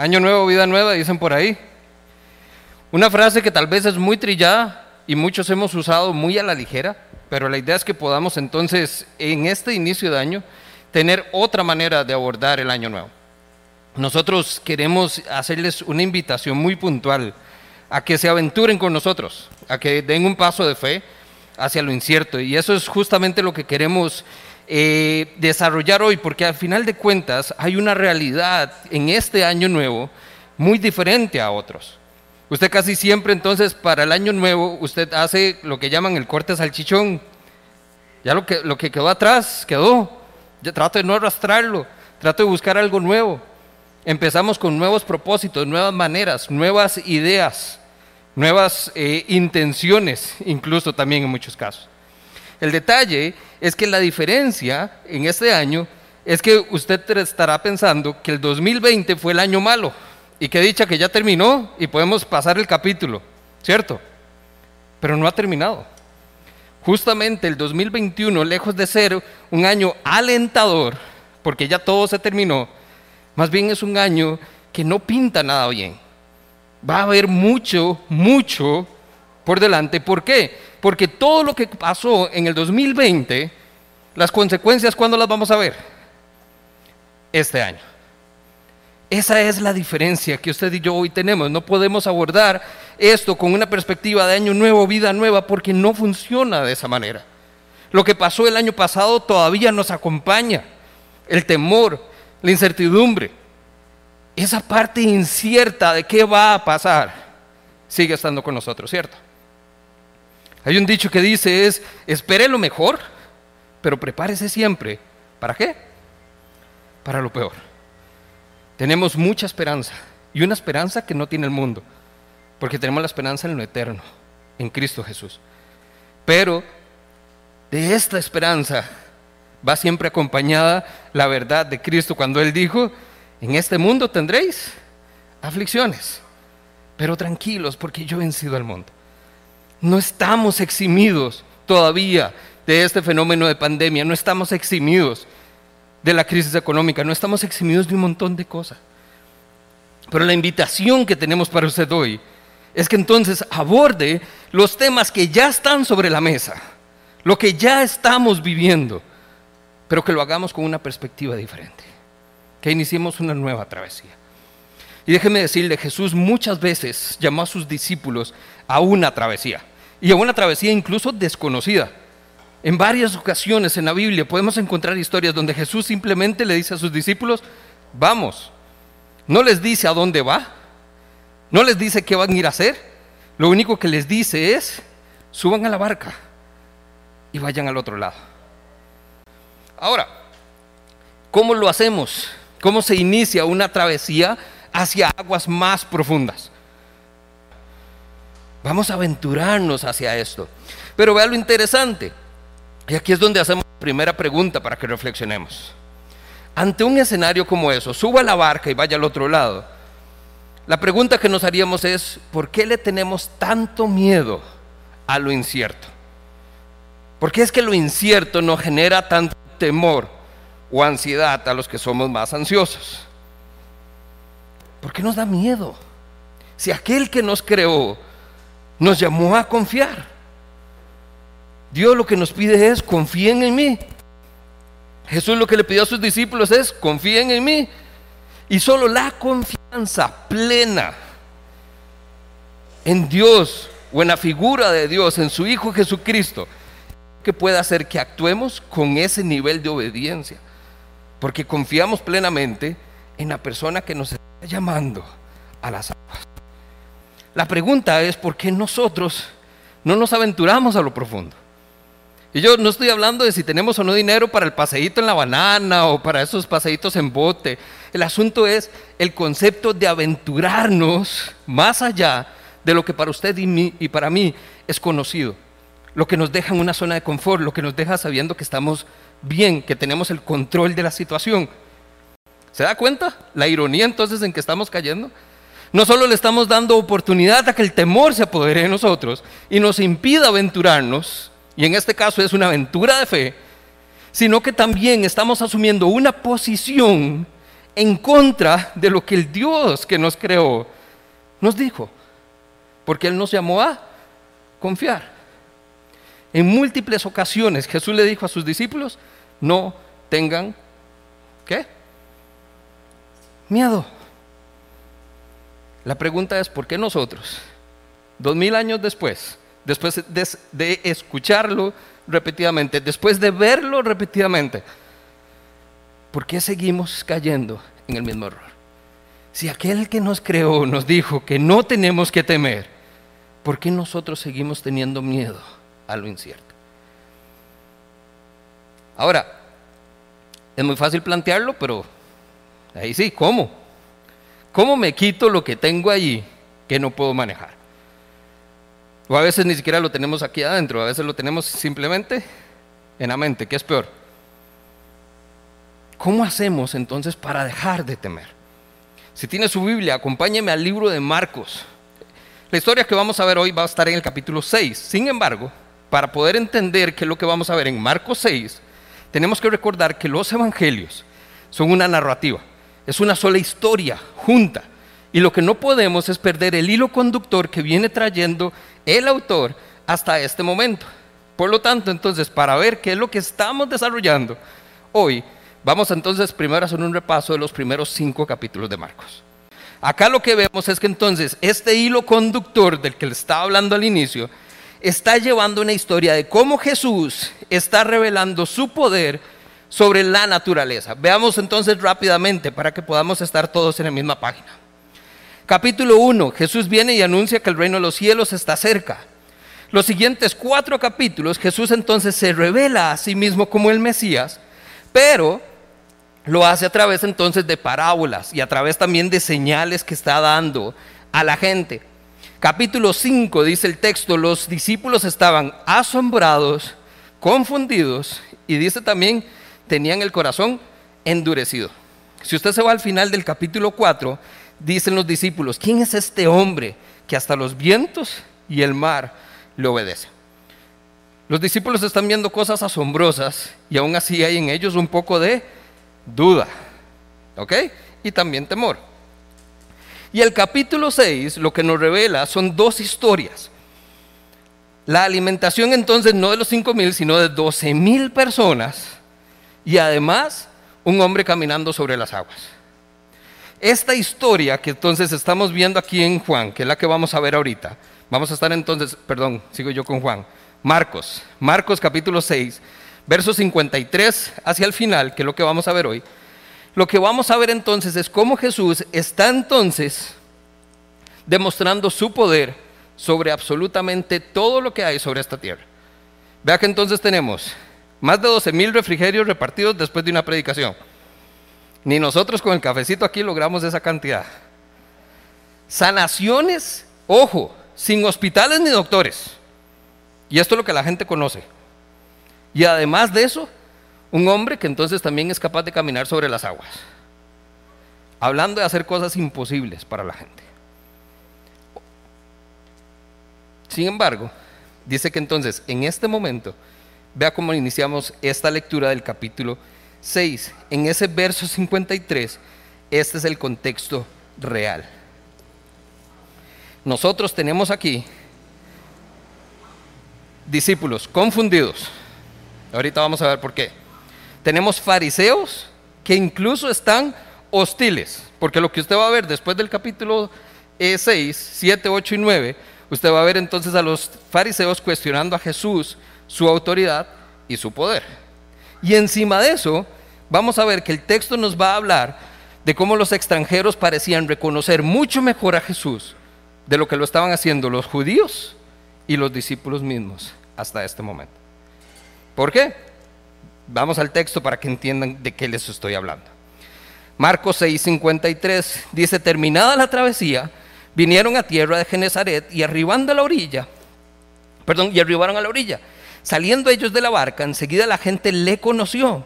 Año nuevo, vida nueva, dicen por ahí. Una frase que tal vez es muy trillada y muchos hemos usado muy a la ligera, pero la idea es que podamos entonces en este inicio de año tener otra manera de abordar el año nuevo. Nosotros queremos hacerles una invitación muy puntual a que se aventuren con nosotros, a que den un paso de fe hacia lo incierto. Y eso es justamente lo que queremos eh, desarrollar hoy, porque al final de cuentas hay una realidad en este año nuevo muy diferente a otros. Usted casi siempre entonces para el año nuevo usted hace lo que llaman el corte salchichón. Ya lo que, lo que quedó atrás quedó. Yo trato de no arrastrarlo, trato de buscar algo nuevo. Empezamos con nuevos propósitos, nuevas maneras, nuevas ideas, nuevas eh, intenciones, incluso también en muchos casos. El detalle es que la diferencia en este año es que usted estará pensando que el 2020 fue el año malo y que dicha que ya terminó y podemos pasar el capítulo, ¿cierto? Pero no ha terminado. Justamente el 2021, lejos de ser un año alentador, porque ya todo se terminó, más bien es un año que no pinta nada bien. Va a haber mucho, mucho por delante. ¿Por qué? Porque todo lo que pasó en el 2020, las consecuencias, ¿cuándo las vamos a ver? Este año. Esa es la diferencia que usted y yo hoy tenemos. No podemos abordar esto con una perspectiva de año nuevo, vida nueva, porque no funciona de esa manera. Lo que pasó el año pasado todavía nos acompaña. El temor, la incertidumbre, esa parte incierta de qué va a pasar, sigue estando con nosotros, ¿cierto? Hay un dicho que dice es, espere lo mejor, pero prepárese siempre. ¿Para qué? Para lo peor. Tenemos mucha esperanza y una esperanza que no tiene el mundo, porque tenemos la esperanza en lo eterno, en Cristo Jesús. Pero de esta esperanza va siempre acompañada la verdad de Cristo cuando Él dijo, en este mundo tendréis aflicciones, pero tranquilos porque yo he vencido al mundo. No estamos eximidos todavía de este fenómeno de pandemia, no estamos eximidos de la crisis económica, no estamos eximidos de un montón de cosas. Pero la invitación que tenemos para usted hoy es que entonces aborde los temas que ya están sobre la mesa, lo que ya estamos viviendo, pero que lo hagamos con una perspectiva diferente, que iniciemos una nueva travesía. Y déjeme decirle, Jesús muchas veces llamó a sus discípulos a una travesía, y a una travesía incluso desconocida. En varias ocasiones en la Biblia podemos encontrar historias donde Jesús simplemente le dice a sus discípulos, vamos, no les dice a dónde va, no les dice qué van a ir a hacer, lo único que les dice es, suban a la barca y vayan al otro lado. Ahora, ¿cómo lo hacemos? ¿Cómo se inicia una travesía hacia aguas más profundas? Vamos a aventurarnos hacia esto. Pero vea lo interesante. Y aquí es donde hacemos la primera pregunta para que reflexionemos. Ante un escenario como eso, suba la barca y vaya al otro lado. La pregunta que nos haríamos es, ¿por qué le tenemos tanto miedo a lo incierto? ¿Por qué es que lo incierto nos genera tanto temor o ansiedad a los que somos más ansiosos. ¿Por qué nos da miedo? Si aquel que nos creó nos llamó a confiar. Dios lo que nos pide es, confíen en mí. Jesús lo que le pidió a sus discípulos es, confíen en mí. Y solo la confianza plena en Dios o en la figura de Dios, en su Hijo Jesucristo, que pueda hacer que actuemos con ese nivel de obediencia, porque confiamos plenamente en la persona que nos está llamando a las aguas. La pregunta es por qué nosotros no nos aventuramos a lo profundo. Y yo no estoy hablando de si tenemos o no dinero para el paseíto en la banana o para esos paseitos en bote. El asunto es el concepto de aventurarnos más allá de lo que para usted y, y para mí es conocido lo que nos deja en una zona de confort, lo que nos deja sabiendo que estamos bien, que tenemos el control de la situación. ¿Se da cuenta la ironía entonces en que estamos cayendo? No solo le estamos dando oportunidad a que el temor se apodere de nosotros y nos impida aventurarnos, y en este caso es una aventura de fe, sino que también estamos asumiendo una posición en contra de lo que el Dios que nos creó nos dijo, porque Él nos llamó a confiar. En múltiples ocasiones Jesús le dijo a sus discípulos, no tengan, ¿qué? Miedo. La pregunta es, ¿por qué nosotros, dos mil años después, después de, escucharlo repetidamente, después de verlo repetidamente, ¿por qué seguimos cayendo en el mismo error? Si aquel que nos creó nos dijo que no tenemos que temer, ¿por qué nosotros seguimos teniendo miedo a lo incierto? Ahora, es muy fácil plantearlo, pero ahí sí, ¿cómo? ¿Cómo me quito lo que tengo allí que no puedo manejar? O a veces ni siquiera lo tenemos aquí adentro, a veces lo tenemos simplemente en la mente, ¿qué es peor? ¿Cómo hacemos entonces para dejar de temer? Si tiene su Biblia, acompáñeme al libro de Marcos. La historia que vamos a ver hoy va a estar en el capítulo 6. Sin embargo, para poder entender qué es lo que vamos a ver en Marcos 6, tenemos que recordar que los evangelios son una narrativa, es una sola historia Y lo que no podemos es perder el hilo conductor que viene trayendo el autor hasta este momento. Por lo tanto, entonces, para ver qué es lo que estamos desarrollando hoy, vamos entonces primero a hacer un repaso de los primeros cinco capítulos de Marcos. Acá lo que vemos es que entonces este hilo conductor del que le estaba hablando al inicio está llevando una historia de cómo Jesús está revelando su poder sobre la naturaleza. Veamos entonces rápidamente para que podamos estar todos en la misma página. Capítulo 1, Jesús viene y anuncia que el reino de los cielos está cerca. Los siguientes cuatro capítulos, Jesús entonces se revela a sí mismo como el Mesías, pero lo hace a través entonces de parábolas y a través también de señales que está dando a la gente. Capítulo 5 dice el texto, los discípulos estaban asombrados, confundidos y dice también, tenían el corazón endurecido. Si usted se va al final del capítulo 4, dicen los discípulos, ¿quién es este hombre que hasta los vientos y el mar le obedecen? Los discípulos están viendo cosas asombrosas y aún así hay en ellos un poco de duda, ¿ok? Y también temor. Y el capítulo 6 lo que nos revela son dos historias. La alimentación entonces no de los 5 mil, sino de 12 mil personas. Y además un hombre caminando sobre las aguas. Esta historia que entonces estamos viendo aquí en Juan, que es la que vamos a ver ahorita, vamos a estar entonces, perdón, sigo yo con Juan, Marcos, Marcos capítulo 6, verso 53 hacia el final, que es lo que vamos a ver hoy, lo que vamos a ver entonces es cómo Jesús está entonces demostrando su poder sobre absolutamente todo lo que hay sobre esta tierra. Vea que entonces tenemos más de 12 mil refrigerios repartidos después de una predicación. Ni nosotros con el cafecito aquí logramos esa cantidad. Sanaciones, ojo, sin hospitales ni doctores. Y esto es lo que la gente conoce. Y además de eso, un hombre que entonces también es capaz de caminar sobre las aguas. Hablando de hacer cosas imposibles para la gente. Sin embargo, dice que entonces en este momento, vea cómo iniciamos esta lectura del capítulo 6. En ese verso 53, este es el contexto real. Nosotros tenemos aquí discípulos confundidos. Ahorita vamos a ver por qué. Tenemos fariseos que incluso están hostiles, porque lo que usted va a ver después del capítulo 6, 7, 8 y 9, usted va a ver entonces a los fariseos cuestionando a Jesús, su autoridad y su poder. Y encima de eso, vamos a ver que el texto nos va a hablar de cómo los extranjeros parecían reconocer mucho mejor a Jesús de lo que lo estaban haciendo los judíos y los discípulos mismos hasta este momento. ¿Por qué? Vamos al texto para que entiendan de qué les estoy hablando. Marcos 6:53 dice, terminada la travesía, vinieron a tierra de Genezaret y arribando a la orilla, perdón, y arribaron a la orilla. Saliendo ellos de la barca, enseguida la gente le conoció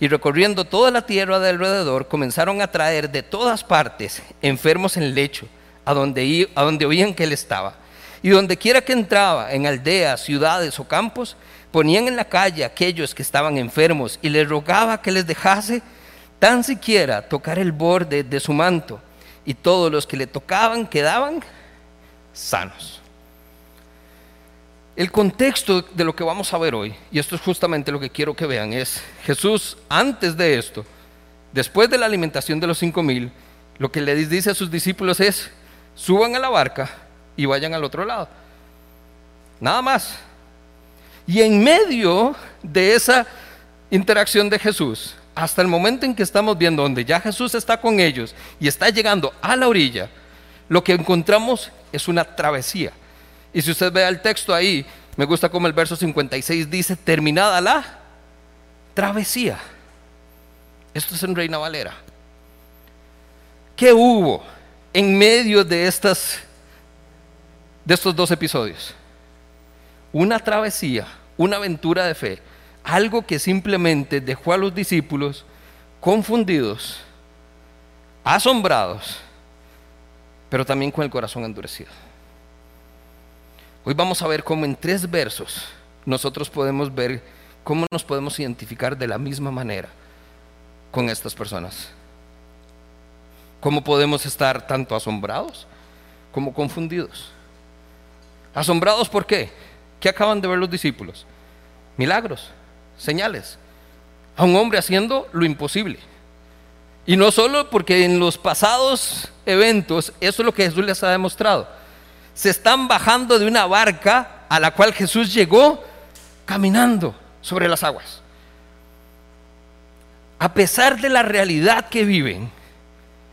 y recorriendo toda la tierra de alrededor, comenzaron a traer de todas partes enfermos en lecho, a donde, a donde oían que él estaba. Y donde quiera que entraba, en aldeas, ciudades o campos, ponían en la calle a aquellos que estaban enfermos y les rogaba que les dejase tan siquiera tocar el borde de su manto, y todos los que le tocaban quedaban sanos. El contexto de lo que vamos a ver hoy, y esto es justamente lo que quiero que vean, es Jesús antes de esto, después de la alimentación de los cinco mil, lo que le dice a sus discípulos es, suban a la barca y vayan al otro lado. Nada más. Y en medio de esa interacción de Jesús, hasta el momento en que estamos viendo donde ya Jesús está con ellos y está llegando a la orilla, lo que encontramos es una travesía. Y si usted ve el texto ahí, me gusta como el verso 56 dice, terminada la travesía. Esto es en Reina Valera. ¿Qué hubo en medio de, estas, de estos dos episodios? Una travesía, una aventura de fe, algo que simplemente dejó a los discípulos confundidos, asombrados, pero también con el corazón endurecido. Hoy vamos a ver cómo en tres versos nosotros podemos ver cómo nos podemos identificar de la misma manera con estas personas. Cómo podemos estar tanto asombrados como confundidos. Asombrados por qué? ¿Qué acaban de ver los discípulos? Milagros, señales. A un hombre haciendo lo imposible. Y no solo porque en los pasados eventos eso es lo que Jesús les ha demostrado se están bajando de una barca a la cual Jesús llegó caminando sobre las aguas. A pesar de la realidad que viven,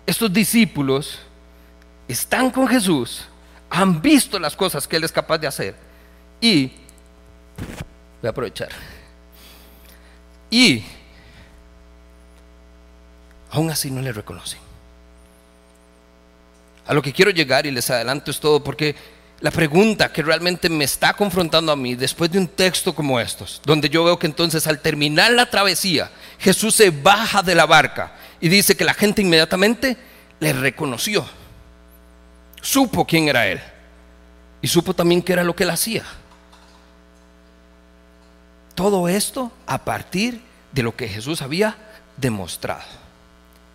estos discípulos están con Jesús, han visto las cosas que Él es capaz de hacer y, voy a aprovechar, y aún así no le reconocen. A lo que quiero llegar y les adelanto es todo porque la pregunta que realmente me está confrontando a mí después de un texto como estos, donde yo veo que entonces al terminar la travesía, Jesús se baja de la barca y dice que la gente inmediatamente le reconoció, supo quién era él y supo también qué era lo que él hacía. Todo esto a partir de lo que Jesús había demostrado.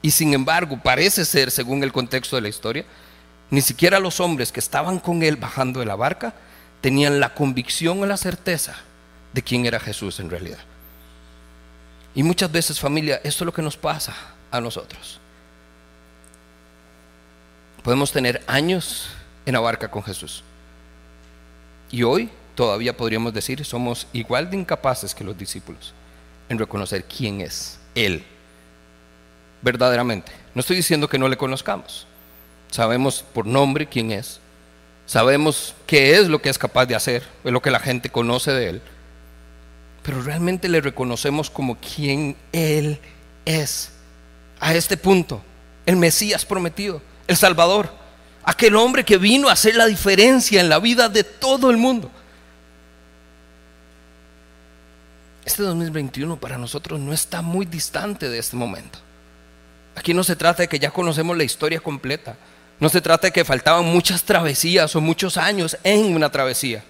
Y sin embargo, parece ser, según el contexto de la historia, ni siquiera los hombres que estaban con él bajando de la barca tenían la convicción o la certeza de quién era Jesús en realidad. Y muchas veces familia, esto es lo que nos pasa a nosotros. Podemos tener años en la barca con Jesús. Y hoy todavía podríamos decir, somos igual de incapaces que los discípulos en reconocer quién es Él verdaderamente. No estoy diciendo que no le conozcamos. Sabemos por nombre quién es. Sabemos qué es lo que es capaz de hacer, es lo que la gente conoce de Él. Pero realmente le reconocemos como quien Él es. A este punto, el Mesías prometido, el Salvador, aquel hombre que vino a hacer la diferencia en la vida de todo el mundo. Este 2021 para nosotros no está muy distante de este momento. Aquí no se trata de que ya conocemos la historia completa. No se trata de que faltaban muchas travesías o muchos años en una travesía.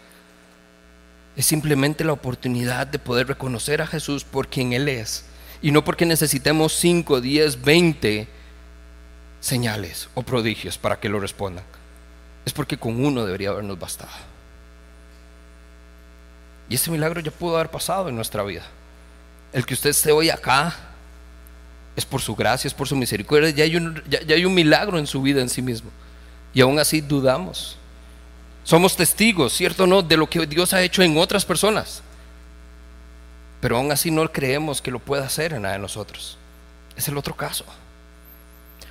Es simplemente la oportunidad de poder reconocer a Jesús por quien Él es. Y no porque necesitemos 5, 10, 20 señales o prodigios para que lo respondan. Es porque con uno debería habernos bastado. Y ese milagro ya pudo haber pasado en nuestra vida. El que usted esté hoy acá es por su gracia, es por su misericordia, ya hay, un, ya, hay un milagro en su vida en sí mismo. Y aún así dudamos. Somos testigos, ¿cierto o no?, de lo que Dios ha hecho en otras personas. Pero aún así no creemos que lo pueda hacer en nada de nosotros. Es el otro caso.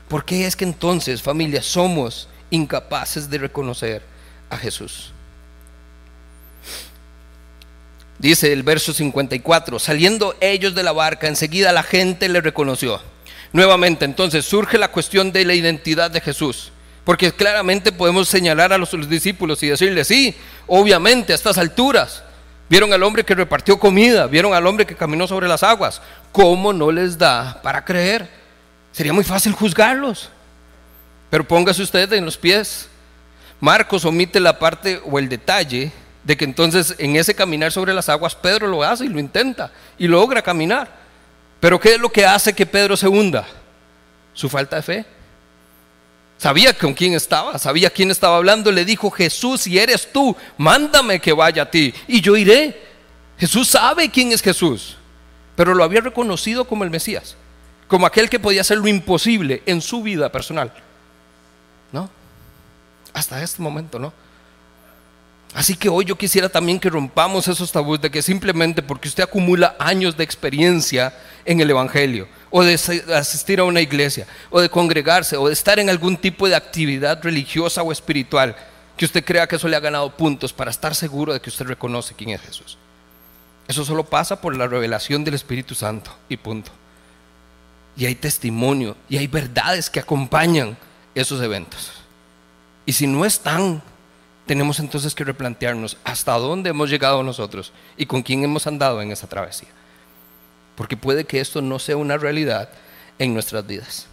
¿Por qué es que entonces, familia, somos incapaces de reconocer a Jesús? Dice el verso 54, saliendo ellos de la barca, enseguida la gente le reconoció. Nuevamente, entonces surge la cuestión de la identidad de Jesús. Porque claramente podemos señalar a los, discípulos y decirles, sí, obviamente a estas alturas, vieron al hombre que repartió comida, vieron al hombre que caminó sobre las aguas. ¿Cómo no les da para creer? Sería muy fácil juzgarlos. Pero póngase usted en los pies. Marcos omite la parte o el detalle de que entonces en ese caminar sobre las aguas Pedro lo hace y lo intenta y logra caminar. Pero ¿qué es lo que hace que Pedro se hunda? Su falta de fe. Sabía con quién estaba, sabía quién estaba hablando. Le dijo, Jesús, si eres tú, mándame que vaya a ti y yo iré. Jesús sabe quién es Jesús, pero lo había reconocido como el Mesías, como aquel que podía hacer lo imposible en su vida personal. ¿No? Hasta este momento, ¿no? Así que hoy yo quisiera también que rompamos esos tabús de que simplemente porque usted acumula años de experiencia en el Evangelio, o de asistir a una iglesia, o de congregarse, o de estar en algún tipo de actividad religiosa o espiritual, que usted crea que eso le ha ganado puntos para estar seguro de que usted reconoce quién es Jesús. Eso solo pasa por la revelación del Espíritu Santo y punto. Y hay testimonio y hay verdades que acompañan esos eventos. Y si no están, tenemos entonces que replantearnos hasta dónde hemos llegado nosotros y con quién hemos andado en esa travesía. Porque puede que esto no sea una realidad en nuestras vidas.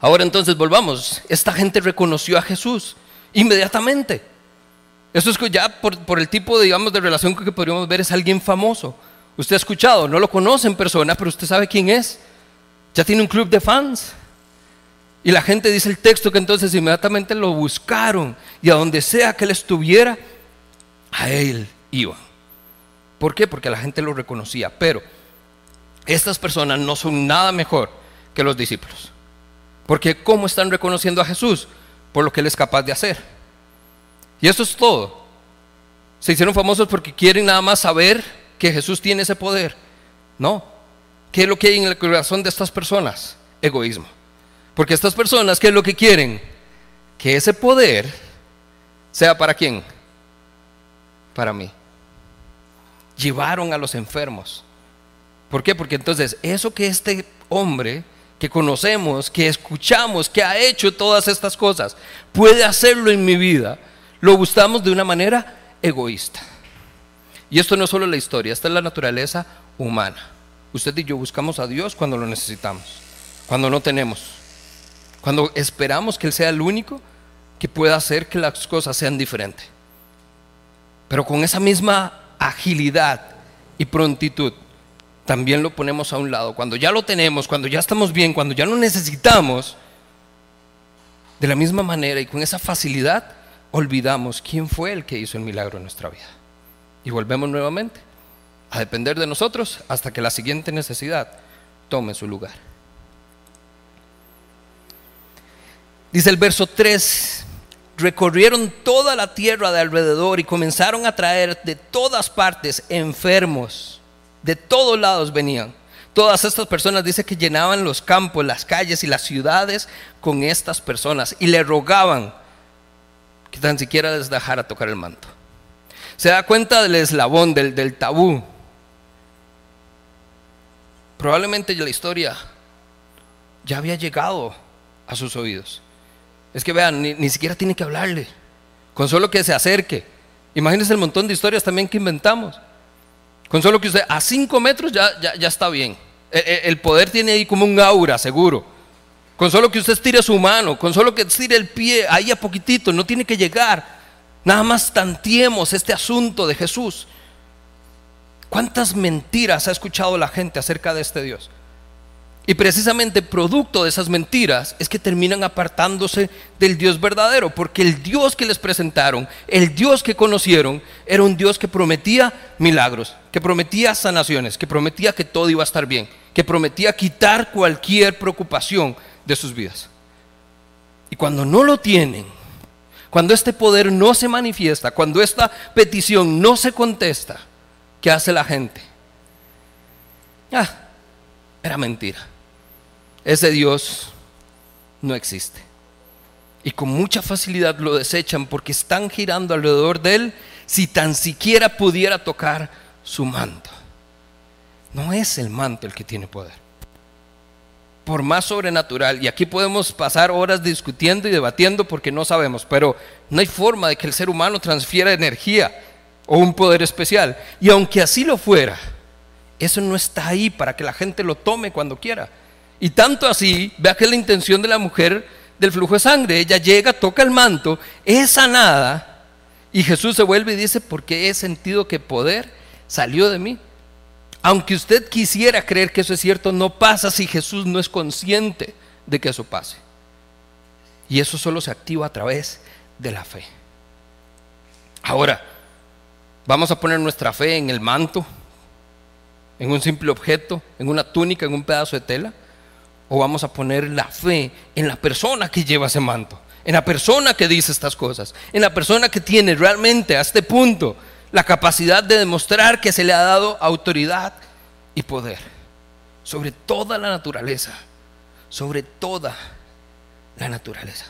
Ahora entonces volvamos. Esta gente reconoció a Jesús inmediatamente. Eso es que ya por, el tipo, digamos, de relación que podríamos ver es alguien famoso. Usted ha escuchado, no lo conoce en persona, pero usted sabe quién es. Ya tiene un club de fans. Y la gente dice el texto que entonces inmediatamente lo buscaron y a donde sea que él estuviera, a él iban. ¿Por qué? Porque la gente lo reconocía. Pero estas personas no son nada mejor que los discípulos. Porque ¿cómo están reconociendo a Jesús? Por lo que él es capaz de hacer. Y eso es todo. Se hicieron famosos porque quieren nada más saber que Jesús tiene ese poder. No. ¿Qué es lo que hay en el corazón de estas personas? Egoísmo. Porque estas personas, ¿qué es lo que quieren? Que ese poder sea para quién? Para mí. Llevaron a los enfermos. ¿Por qué? Porque entonces eso que este hombre que conocemos, que escuchamos, que ha hecho todas estas cosas, puede hacerlo en mi vida, lo buscamos de una manera egoísta. Y esto no es solo la historia, esta es la naturaleza humana. Usted y yo buscamos a Dios cuando lo necesitamos, cuando no tenemos. Cuando esperamos que Él sea el único que pueda hacer que las cosas sean diferentes. Pero con esa misma agilidad y prontitud, también lo ponemos a un lado. Cuando ya lo tenemos, cuando ya estamos bien, cuando ya lo necesitamos, de la misma manera y con esa facilidad, olvidamos quién fue el que hizo el milagro en nuestra vida. Y volvemos nuevamente a depender de nosotros hasta que la siguiente necesidad tome su lugar. Dice el verso 3, recorrieron toda la tierra de alrededor y comenzaron a traer de todas partes enfermos, de todos lados venían. Todas estas personas dice que llenaban los campos, las calles y las ciudades con estas personas y le rogaban que tan siquiera les dejara tocar el manto. Se da cuenta del eslabón, del, del tabú. Probablemente la historia ya había llegado a sus oídos. Es que vean, ni, siquiera tiene que hablarle. Con solo que se acerque. Imagínense el montón de historias también que inventamos. Con solo que usted a cinco metros ya, ya, está bien. El, e, el, poder tiene ahí como un aura, seguro. Con solo que usted estire su mano, con solo que estire el pie ahí a poquitito, no tiene que llegar. Nada más tantiemos este asunto de Jesús. ¿Cuántas mentiras ha escuchado la gente acerca de este Dios? Y precisamente producto de esas mentiras es que terminan apartándose del Dios verdadero, porque el Dios que les presentaron, el Dios que conocieron, era un Dios que prometía milagros, que prometía sanaciones, que prometía que todo iba a estar bien, que prometía quitar cualquier preocupación de sus vidas. Y cuando no lo tienen, cuando este poder no se manifiesta, cuando esta petición no se contesta, ¿qué hace la gente? Ah, era mentira ese Dios no existe. Y con mucha facilidad lo desechan porque están girando alrededor de Él si tan siquiera pudiera tocar su manto. No es el manto el que tiene poder. Por más sobrenatural, y aquí podemos pasar horas discutiendo y debatiendo porque no sabemos, pero no hay forma de que el ser humano transfiera energía o un poder especial. Y aunque así lo fuera, eso no está ahí para que la gente lo tome cuando quiera. Y tanto así, vea que es la intención de la mujer del flujo de sangre. Ella llega, toca el manto, es sanada. Y Jesús se vuelve y dice, porque he sentido que poder salió de mí. Aunque usted quisiera creer que eso es cierto, no pasa si Jesús no es consciente de que eso pase. Y eso solo se activa a través de la fe. Ahora, vamos a poner nuestra fe en el manto, en un simple objeto, en una túnica, en un pedazo de tela, o vamos a poner la fe en la persona que lleva ese manto, en la persona que dice estas cosas, en la persona que tiene realmente a este punto la capacidad de demostrar que se le ha dado autoridad y poder sobre toda la naturaleza, sobre toda la naturaleza.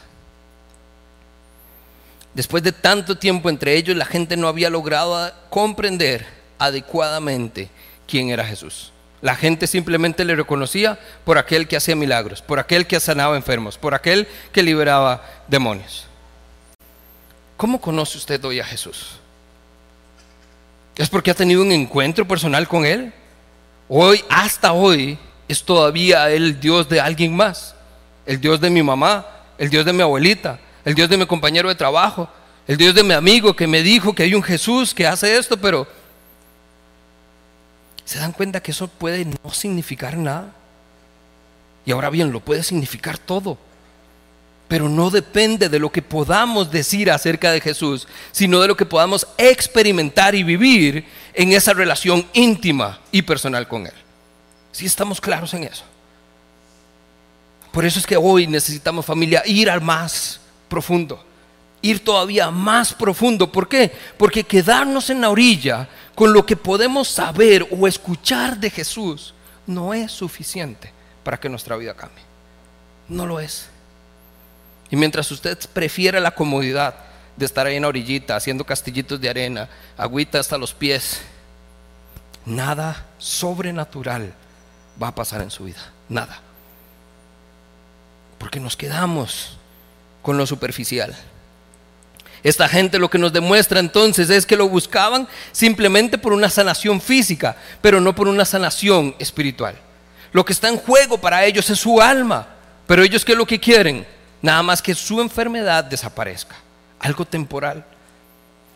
Después de tanto tiempo entre ellos, la gente no había logrado comprender adecuadamente quién era Jesús. La gente simplemente le reconocía por aquel que hacía milagros, por aquel que sanaba enfermos, por aquel que liberaba demonios. ¿Cómo conoce usted hoy a Jesús? ¿Es porque ha tenido un encuentro personal con Él? Hoy, hasta hoy, es todavía el Dios de alguien más. El Dios de mi mamá, el Dios de mi abuelita, el Dios de mi compañero de trabajo, el Dios de mi amigo que me dijo que hay un Jesús que hace esto, pero ¿se dan cuenta que eso puede no significar nada? Y ahora bien, lo puede significar todo. Pero no depende de lo que podamos decir acerca de Jesús, sino de lo que podamos experimentar y vivir en esa relación íntima y personal con Él. Si estamos claros en eso. Por eso es que hoy necesitamos familia ir al más profundo, ir todavía más profundo. ¿Por qué? Porque quedarnos en la orilla con lo que podemos saber o escuchar de Jesús no es suficiente para que nuestra vida cambie. No lo es. Y mientras usted prefiere la comodidad de estar ahí en la orillita haciendo castillitos de arena, agüita hasta los pies, nada sobrenatural va a pasar en su vida. Nada. Porque nos quedamos con lo superficial. Esta gente lo que nos demuestra entonces es que lo buscaban simplemente por una sanación física, pero no por una sanación espiritual. Lo que está en juego para ellos es su alma, pero ellos qué es lo que quieren? Nada más que su enfermedad desaparezca, algo temporal.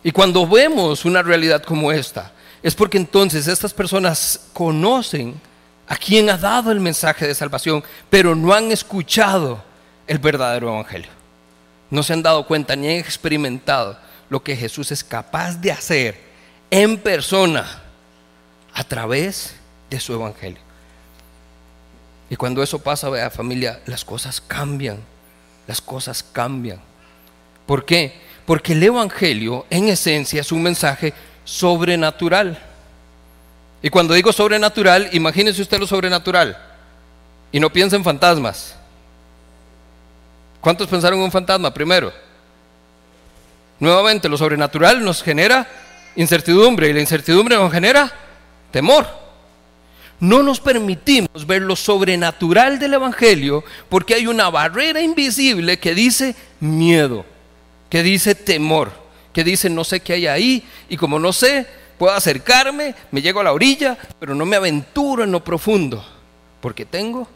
Y cuando vemos una realidad como esta, es porque entonces estas personas conocen a quien ha dado el mensaje de salvación, pero no han escuchado el verdadero evangelio no se han dado cuenta ni han experimentado lo que Jesús es capaz de hacer en persona a través de su evangelio. Y cuando eso pasa, vea familia, las cosas cambian, las cosas cambian. ¿Por qué? Porque el evangelio en esencia es un mensaje sobrenatural. Y cuando digo sobrenatural, imagínese usted lo sobrenatural. Y no piense en fantasmas. ¿Cuántos pensaron en un fantasma primero? Nuevamente, lo sobrenatural nos genera incertidumbre y la incertidumbre nos genera temor. No nos permitimos ver lo sobrenatural del Evangelio porque hay una barrera invisible que dice miedo, que dice temor, que dice no sé qué hay ahí y como no sé, puedo acercarme, me llego a la orilla, pero no me aventuro en lo profundo porque tengo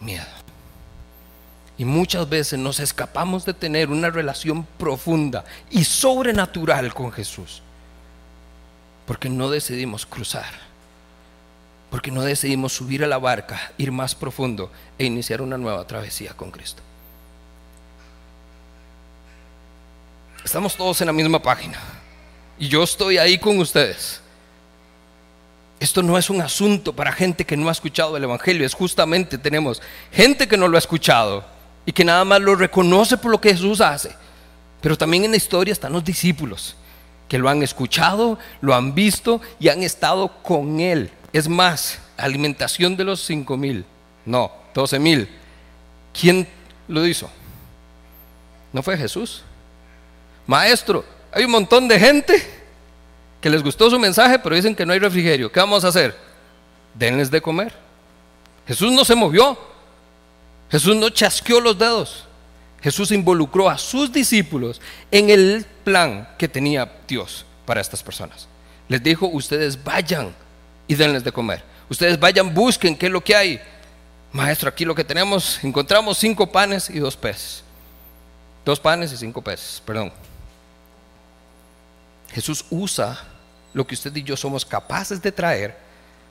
miedo. Y muchas veces nos escapamos de tener una relación profunda y sobrenatural con Jesús. Porque no decidimos cruzar. Porque no decidimos subir a la barca, ir más profundo e iniciar una nueva travesía con Cristo. Estamos todos en la misma página. Y yo estoy ahí con ustedes. Esto no es un asunto para gente que no ha escuchado el Evangelio. Es justamente tenemos gente que no lo ha escuchado y que nada más lo reconoce por lo que Jesús hace. Pero también en la historia están los discípulos que lo han escuchado, lo han visto y han estado con Él. Es más, alimentación de los cinco mil, no, doce mil. ¿Quién lo hizo? ¿No fue Jesús? Maestro, hay un montón de gente que les gustó su mensaje, pero dicen que no hay refrigerio. ¿Qué vamos a hacer? Denles de comer. Jesús no se movió, Jesús no chasqueó los dedos. Jesús involucró a sus discípulos en el plan que tenía Dios para estas personas. Les dijo, ustedes vayan y denles de comer. Ustedes vayan, busquen qué es lo que hay. Maestro, aquí lo que tenemos, encontramos cinco panes y dos peces. Dos panes y cinco peces, perdón. Jesús usa lo que usted y yo somos capaces de traer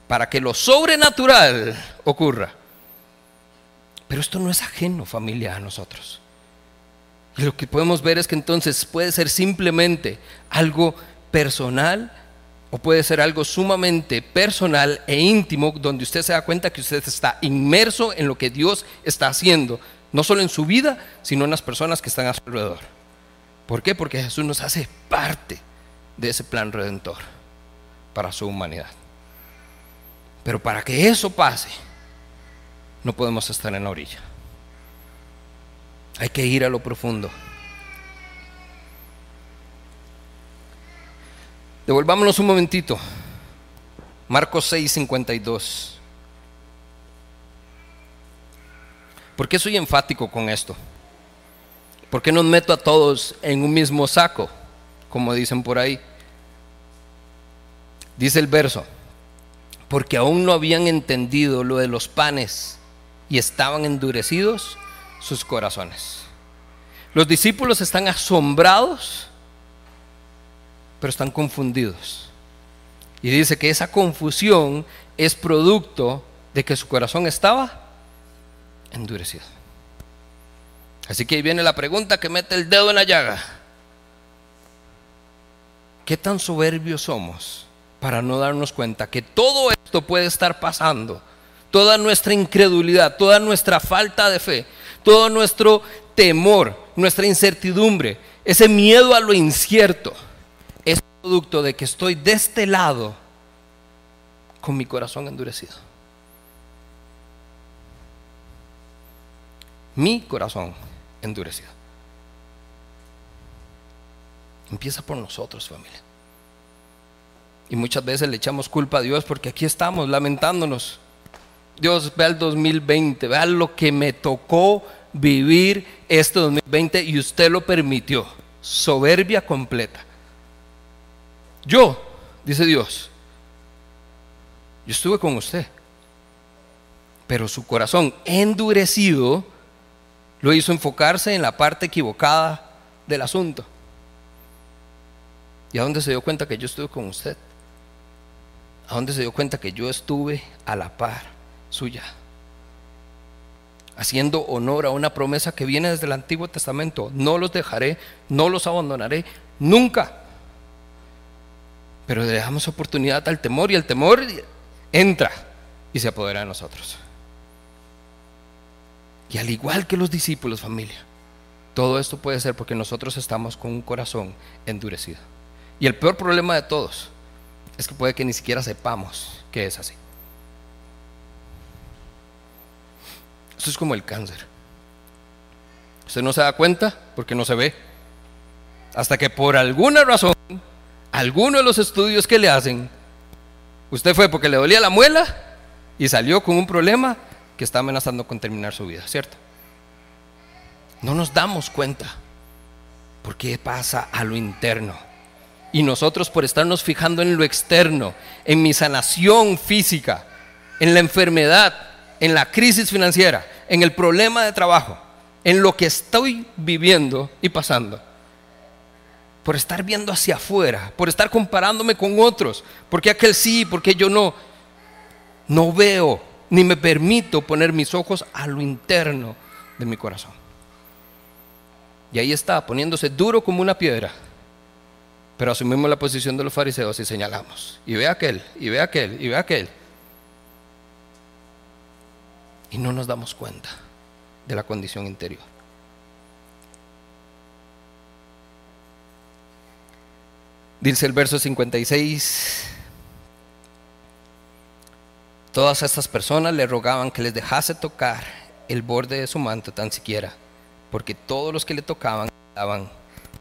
para que lo sobrenatural ocurra. Pero esto no es ajeno, familia, a nosotros. Y lo que podemos ver es que entonces puede ser simplemente algo personal o puede ser algo sumamente personal e íntimo donde usted se da cuenta que usted está inmerso en lo que Dios está haciendo, no solo en su vida, sino en las personas que están a su alrededor. ¿Por qué? Porque Jesús nos hace parte de ese plan redentor para su humanidad. Pero para que eso pase, no podemos estar en la orilla. Hay que ir a lo profundo. Devolvámonos un momentito. Marcos 6, 52. ¿Por qué soy enfático con esto? ¿Por qué nos meto a todos en un mismo saco? Como dicen por ahí. Dice el verso, porque aún no habían entendido lo de los panes y estaban endurecidos sus corazones. Los discípulos están asombrados, pero están confundidos. Y dice que esa confusión es producto de que su corazón estaba endurecido. Así que ahí viene la pregunta que mete el dedo en la llaga. ¿Qué tan soberbios somos para no darnos cuenta que todo esto puede estar pasando? Toda nuestra incredulidad, toda nuestra falta de fe, todo nuestro temor, nuestra incertidumbre, ese miedo a lo incierto, es producto de que estoy de este lado con mi corazón endurecido. Mi corazón endurecido. Empieza por nosotros, familia. Y muchas veces le echamos culpa a Dios porque aquí estamos lamentándonos. Dios, vea el 2020, vea lo que me tocó vivir este 2020 y usted lo permitió. Soberbia completa. Yo, dice Dios, yo estuve con usted, pero su corazón endurecido lo hizo enfocarse en la parte equivocada del asunto. ¿Y a dónde se dio cuenta que yo estuve con usted? ¿A dónde se dio cuenta que yo estuve a la par suya? haciendo honor a una promesa que viene desde el Antiguo Testamento. No los dejaré, no los abandonaré, nunca. Pero le dejamos oportunidad al temor y el temor entra y se apodera de nosotros. Y al igual que los discípulos, familia, todo esto puede ser porque nosotros estamos con un corazón endurecido. Y el peor problema de todos es que puede que ni siquiera sepamos que es así. Esto es como el cáncer. Usted no se da cuenta porque no se ve. Hasta que por alguna razón, alguno de los estudios que le hacen, usted fue porque le dolía la muela y salió con un problema que está amenazando con terminar su vida, ¿cierto? No nos damos cuenta porque pasa a lo interno. Y nosotros por estarnos fijando en lo externo, en mi sanación física, en la enfermedad, en la crisis financiera, en el problema de trabajo, en lo que estoy viviendo y pasando. Por estar viendo hacia afuera, por estar comparándome con otros, porque aquel sí, porque yo no. No veo ni me permito poner mis ojos a lo interno de mi corazón. Y ahí está, poniéndose duro como una piedra. Pero asumimos la posición de los fariseos y señalamos. Y ve aquel, y ve aquel, y ve aquel. Y no nos damos cuenta de la condición interior. Dice el verso 56, todas estas personas le rogaban que les dejase tocar el borde de su manto tan siquiera, porque todos los que le tocaban estaban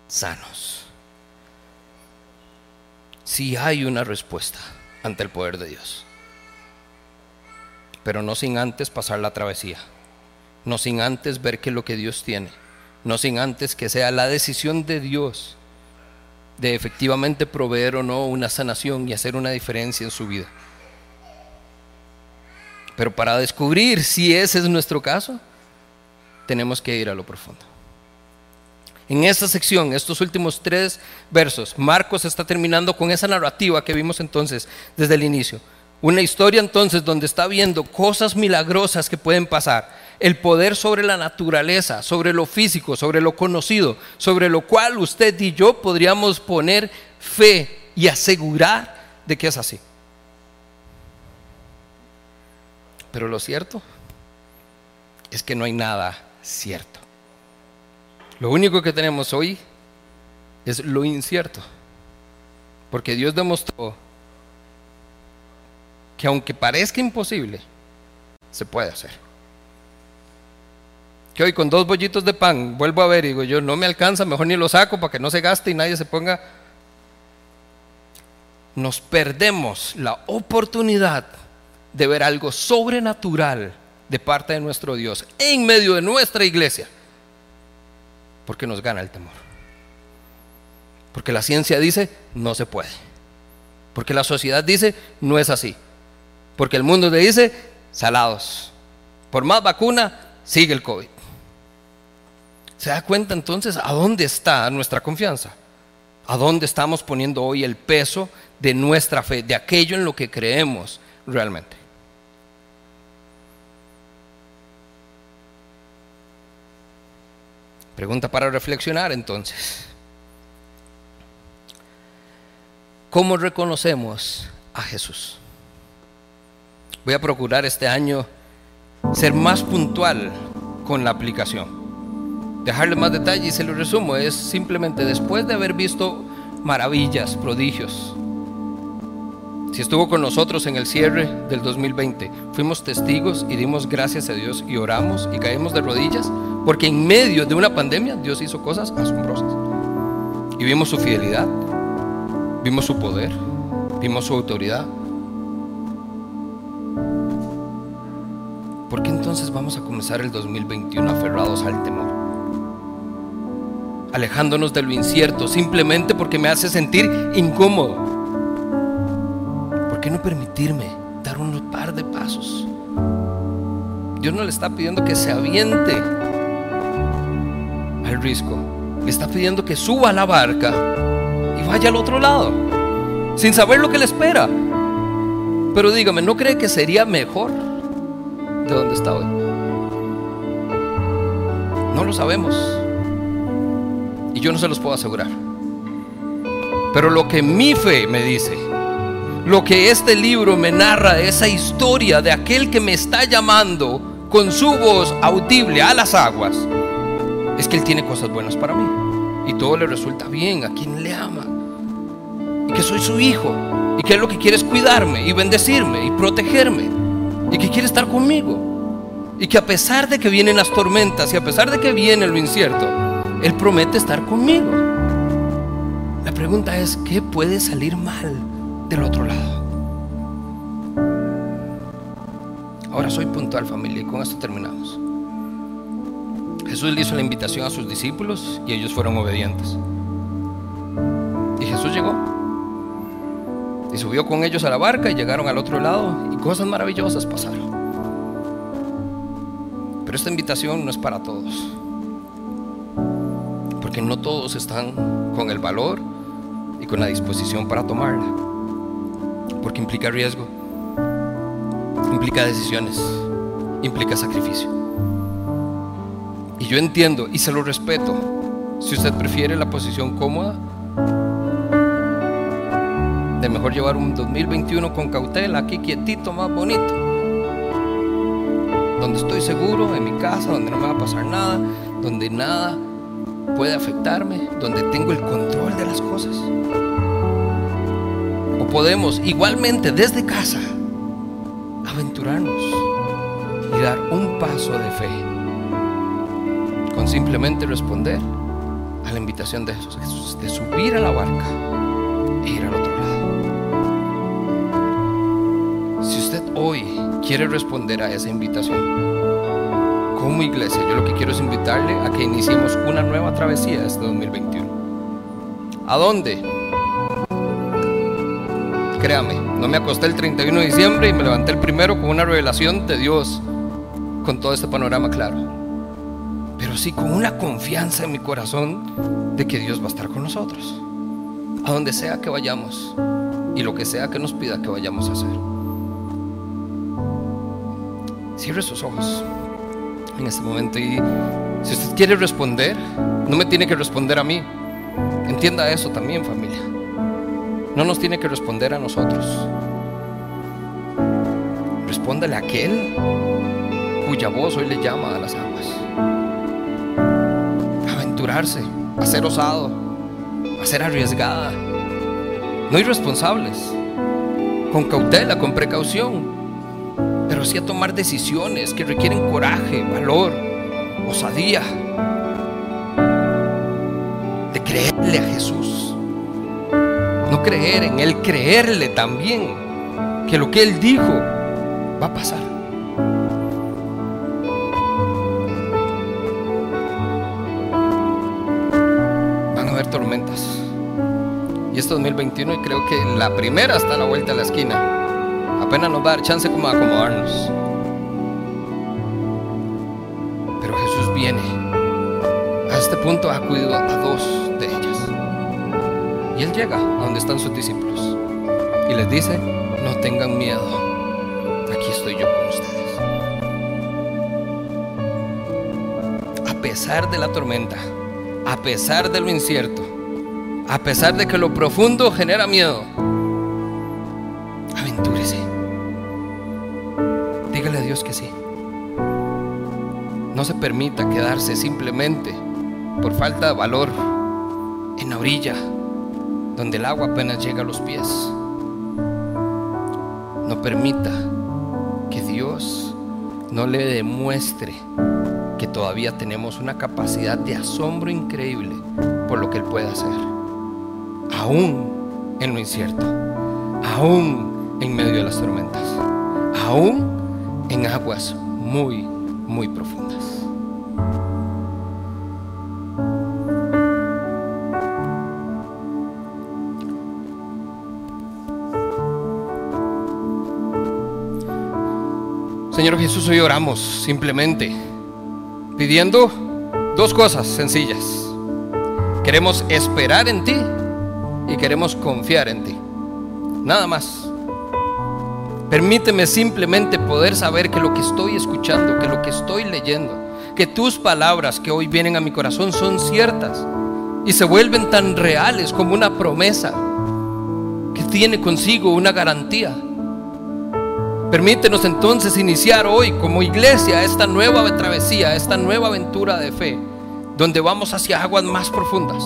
sanos. Si hay una respuesta ante el poder de Dios pero no sin antes pasar la travesía, no sin antes ver que lo que Dios tiene, no sin antes que sea la decisión de Dios de efectivamente proveer o no una sanación y hacer una diferencia en su vida. Pero para descubrir si ese es nuestro caso, tenemos que ir a lo profundo. En esta sección, estos últimos tres versos, Marcos está terminando con esa narrativa que vimos entonces desde el inicio Una historia entonces donde está viendo cosas milagrosas que pueden pasar. El poder sobre la naturaleza, sobre lo físico, sobre lo conocido, sobre lo cual usted y yo podríamos poner fe y asegurar de que es así. Pero lo cierto es que no hay nada cierto. Lo único que tenemos hoy es lo incierto. Porque Dios demostró que aunque parezca imposible, se puede hacer. Que hoy con dos bollitos de pan vuelvo a ver y digo yo, no me alcanza, mejor ni lo saco para que no se gaste y nadie se ponga. Nos perdemos la oportunidad de ver algo sobrenatural de parte de nuestro Dios en medio de nuestra iglesia, porque nos gana el temor. Porque la ciencia dice, no se puede. Porque la sociedad dice, no es así. Porque el mundo le dice, salados. Por más vacuna, sigue el COVID. ¿Se da cuenta entonces a dónde está nuestra confianza? ¿A dónde estamos poniendo hoy el peso de nuestra fe, de aquello en lo que creemos realmente? Pregunta para reflexionar entonces. ¿Cómo reconocemos a Jesús? Voy a procurar este año ser más puntual con la aplicación. Dejarle más detalle y se lo resumo. Es simplemente después de haber visto maravillas, prodigios. Si estuvo con nosotros en el cierre del 2020, fuimos testigos y dimos gracias a Dios y oramos y caímos de rodillas porque en medio de una pandemia Dios hizo cosas asombrosas. Y vimos su fidelidad, vimos su poder, vimos su autoridad. Entonces vamos a comenzar el 2021 aferrados al temor? Alejándonos de lo incierto simplemente porque me hace sentir incómodo. ¿Por qué no permitirme dar un par de pasos? Dios no le está pidiendo que se aviente al risco. Le está pidiendo que suba a la barca y vaya al otro lado, sin saber lo que le espera. Pero dígame, ¿no cree que sería mejor de donde está hoy? No lo sabemos. Y yo no se los puedo asegurar. Pero lo que mi fe me dice, lo que este libro me narra, esa historia de aquel que me está llamando con su voz audible a las aguas, es que Él tiene cosas buenas para mí. Y todo le resulta bien a quien le ama. Y que soy su hijo. Y que Él lo que quiere es cuidarme y bendecirme y protegerme. Y que quiere estar conmigo. Y que a pesar de que vienen las tormentas y a pesar de que viene lo incierto, Él promete estar conmigo. La pregunta es, ¿qué puede salir mal del otro lado? Ahora soy puntual familia y con esto terminamos. Jesús le hizo la invitación a sus discípulos y ellos fueron obedientes. Y subió con ellos a la barca y llegaron al otro lado y cosas maravillosas pasaron. Pero esta invitación no es para todos. Porque no todos están con el valor y con la disposición para tomarla. Porque implica riesgo, implica decisiones, implica sacrificio. Y yo entiendo y se lo respeto. Si usted prefiere la posición cómoda, mejor llevar un 2021 con cautela, aquí quietito, más bonito. Donde estoy seguro, en mi casa, donde no me va a pasar nada, donde nada puede afectarme, donde tengo el control de las cosas. O podemos igualmente desde casa aventurarnos y dar un paso de fe con simplemente responder a la invitación de Jesús, de subir a la barca e ir al otro hoy quiere responder a esa invitación, como iglesia, yo lo que quiero es invitarle a que iniciemos una nueva travesía este 2021. ¿A dónde? Créame, no me acosté el 31 de diciembre y me levanté el primero con una revelación de Dios con todo este panorama claro pero sí con una confianza en mi corazón de que Dios va a estar con nosotros, a donde sea que vayamos y lo que sea que nos pida que vayamos a hacer. Cierre sus ojos en este momento y si usted quiere responder, no me tiene que responder a mí. Entienda eso también, familia. No nos tiene que responder a nosotros. Respóndale a aquel cuya voz hoy le llama a las aguas. Aventurarse, a ser osado, a ser arriesgada, no irresponsables, con cautela, con precaución, pero sí a tomar decisiones que requieren coraje, valor, osadía, de creerle a Jesús. No creer en Él, creerle también que lo que Él dijo va a pasar. Van a haber tormentas. Y este 2021 creo que la primera está a la vuelta de la esquina. Nos va a dar chance como acomodarnos. Pero Jesús viene. A este punto ha cuidado a dos de ellas. Y Él llega a donde están sus discípulos. Y les dice, no tengan miedo. Aquí estoy yo con ustedes. A pesar de la tormenta, a pesar de lo incierto, a pesar de que lo profundo genera miedo, aventúrese. Dios que sí. No se permita quedarse simplemente por falta de valor en la orilla, donde el agua apenas llega a los pies. No permita que Dios no le demuestre que todavía tenemos una capacidad de asombro increíble por lo que Él puede hacer. Aún en lo incierto, aún en medio de las tormentas, aún en aguas muy, muy profundas. Señor Jesús, hoy oramos simplemente pidiendo dos cosas sencillas. Queremos esperar en ti y queremos confiar en ti. Nada más. Permíteme simplemente poder saber que lo que estoy escuchando, que lo que estoy leyendo, que tus palabras que hoy vienen a mi corazón son ciertas y se vuelven tan reales como una promesa que tiene consigo una garantía. Permítenos entonces iniciar hoy como iglesia esta nueva travesía, esta nueva aventura de fe, donde vamos hacia aguas más profundas,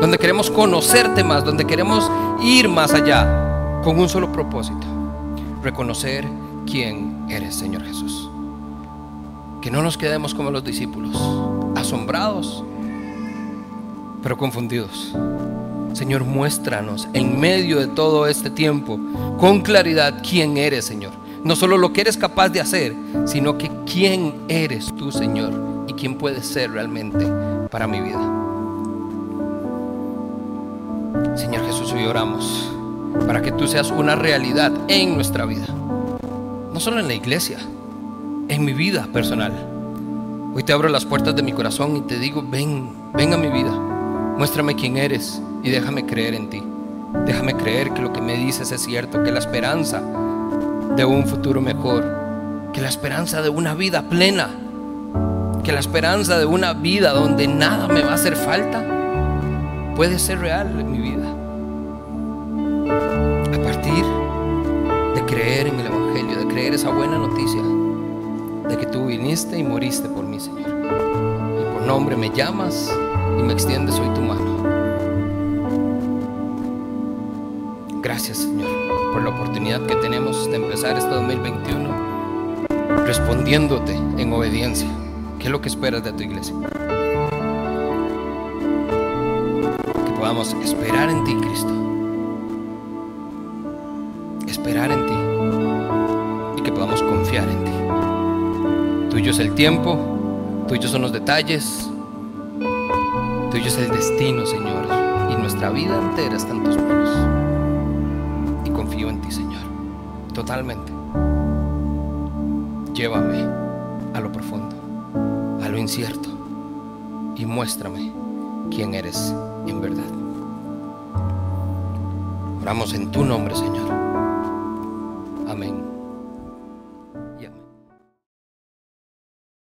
donde queremos conocerte más, donde queremos ir más allá con un solo propósito, reconocer quién eres, Señor Jesús. Que no nos quedemos como los discípulos, asombrados, pero confundidos. Señor, muéstranos en medio de todo este tiempo con claridad quién eres, Señor. No solo lo que eres capaz de hacer, sino que quién eres tú, Señor, y quién puedes ser realmente para mi vida. Señor Jesús, hoy oramos para que tú seas una realidad en nuestra vida. No solo en la iglesia, en mi vida personal. Hoy te abro las puertas de mi corazón y te digo, ven, ven a mi vida. Muéstrame quién eres y déjame creer en ti. Déjame creer que lo que me dices es cierto, que la esperanza de un futuro mejor, que la esperanza de una vida plena, que la esperanza de una vida donde nada me va a hacer falta, puede ser real en mi vida. A partir de creer en el Evangelio, de creer esa buena noticia, de que tú viniste y moriste por mí, Señor. Y por nombre me llamas y me extiendes hoy tu mano. Gracias, Señor, por la oportunidad que tenemos de empezar este 2021 respondiéndote en obediencia. ¿Qué es lo que esperas de tu iglesia? Que podamos esperar en ti, Cristo. El tiempo, tuyos son los detalles, tuyo es el destino, Señor. Y nuestra vida entera está en tus manos confío en ti, Señor, totalmente. Llévame a lo profundo, a lo incierto, y muéstrame quién eres en verdad. Oramos en tu nombre, Señor.